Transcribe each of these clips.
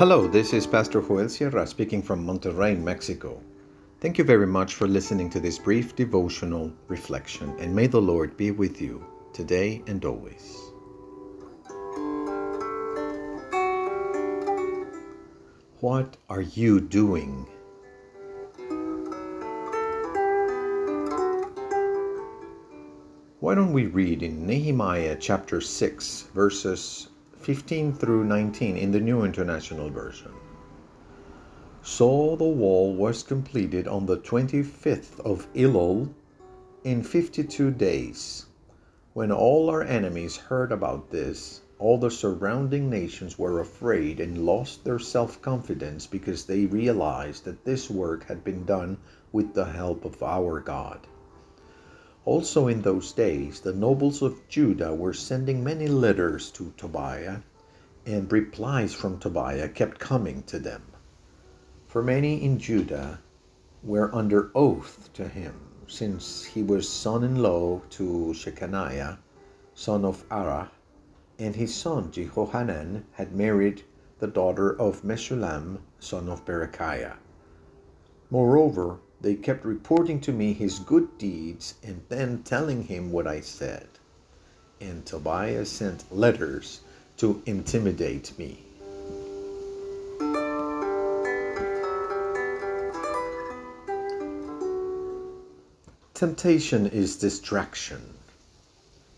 Hello, this is Pastor Joel Sierra speaking from Monterrey, Mexico. Thank you very much for listening to this brief devotional reflection, and may the Lord be with you today and always. What are you doing? Why don't we read in Nehemiah chapter 6, verses 15 through 19 in the New International Version? So the wall was completed on the 25th of Elul in 52 days. When all our enemies heard about this, all the surrounding nations were afraid and lost their self confidence because they realized that this work had been done with the help of our God. Also, in those days, the nobles of Judah were sending many letters to Tobiah, and replies from Tobiah kept coming to them. For many in Judah were under oath to him, since he was son in law to Shechaniah, son of Arah, and his son Jehohanan had married the daughter of Meshullam, son of Berechiah. Moreover, they kept reporting to me his good deeds and then telling him what I said. And Tobiah sent letters to intimidate me. Temptation is distraction.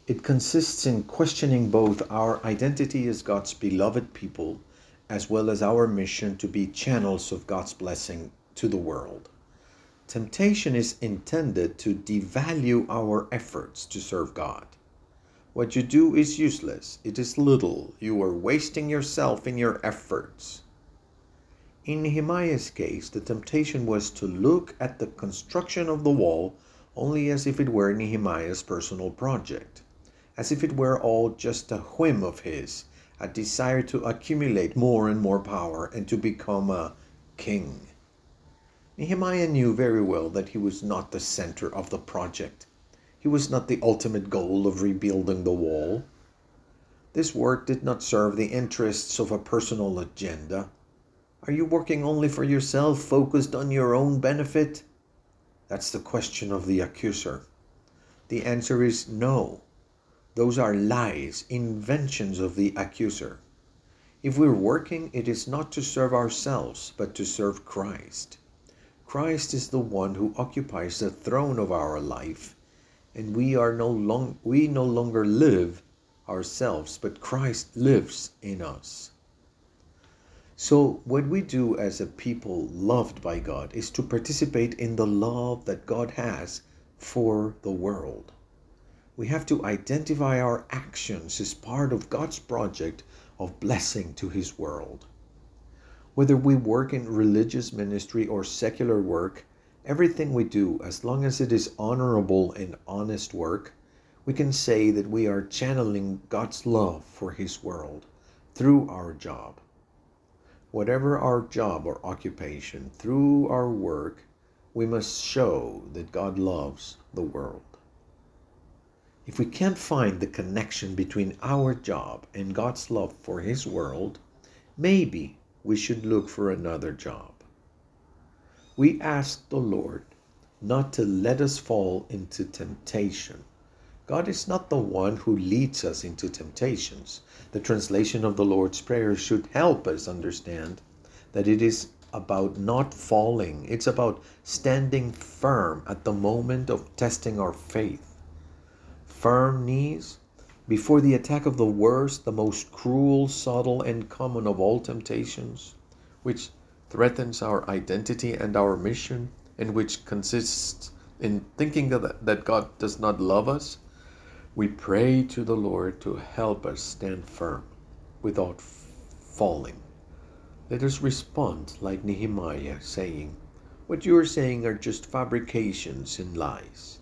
It consists in questioning both our identity as God's beloved people as well as our mission to be channels of God's blessing to the world. Temptation is intended to devalue our efforts to serve God. What you do is useless, it is little, you are wasting yourself in your efforts. In Nehemiah's case, the temptation was to look at the construction of the wall only as if it were Nehemiah's personal project, as if it were all just a whim of his, a desire to accumulate more and more power and to become a king. Nehemiah knew very well that he was not the center of the project. He was not the ultimate goal of rebuilding the wall. This work did not serve the interests of a personal agenda. Are you working only for yourself, focused on your own benefit? That's the question of the accuser. The answer is no. Those are lies, inventions of the accuser. If we're working, it is not to serve ourselves, but to serve Christ. Christ is the one who occupies the throne of our life, and we are no long we no longer live ourselves, but Christ lives in us. So, what we do as a people loved by God is to participate in the love that God has for the world. We have to identify our actions as part of God's project of blessing to His world. Whether we work in religious ministry or secular work, everything we do, as long as it is honorable and honest work, we can say that we are channeling God's love for His world through our job. Whatever our job or occupation, through our work, we must show that God loves the world. If we can't find the connection between our job and God's love for His world, maybe we should look for another job. We ask the Lord not to let us fall into temptation. God is not the one who leads us into temptations. The translation of the Lord's Prayer should help us understand that it is about not falling, it's about standing firm at the moment of testing our faith. Firm knees before the attack of the worst, the most cruel, subtle, and common of all temptations, which threatens our identity and our mission, and which consists in thinking that, that God does not love us, we pray to the Lord to help us stand firm without falling. Let us respond like Nehemiah, saying, What you are saying are just fabrications and lies.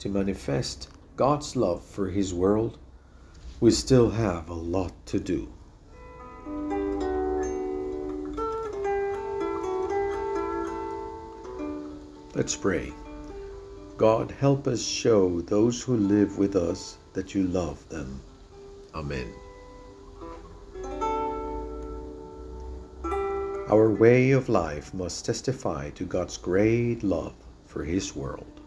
To manifest God's love for His world, we still have a lot to do. Let's pray. God, help us show those who live with us that you love them. Amen. Our way of life must testify to God's great love for His world.